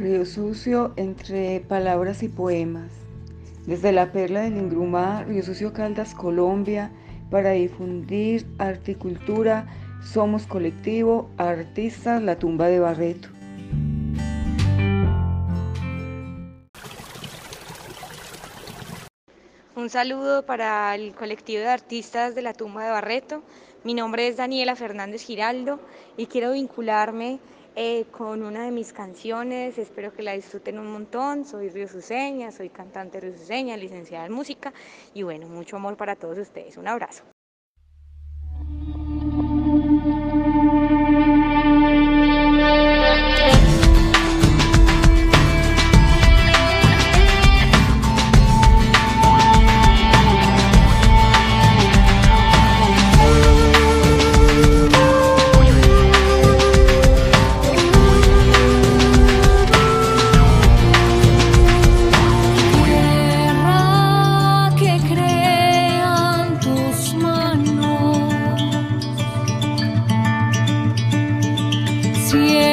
Río Sucio entre palabras y poemas. Desde la perla del Ingrumá, Río Sucio Caldas, Colombia, para difundir articultura, somos colectivo, artistas, la tumba de Barreto. Un saludo para el colectivo de artistas de la tumba de Barreto. Mi nombre es Daniela Fernández Giraldo y quiero vincularme eh, con una de mis canciones. Espero que la disfruten un montón. Soy riosuceña, soy cantante riosuceña, licenciada en música y bueno, mucho amor para todos ustedes. Un abrazo. Yeah.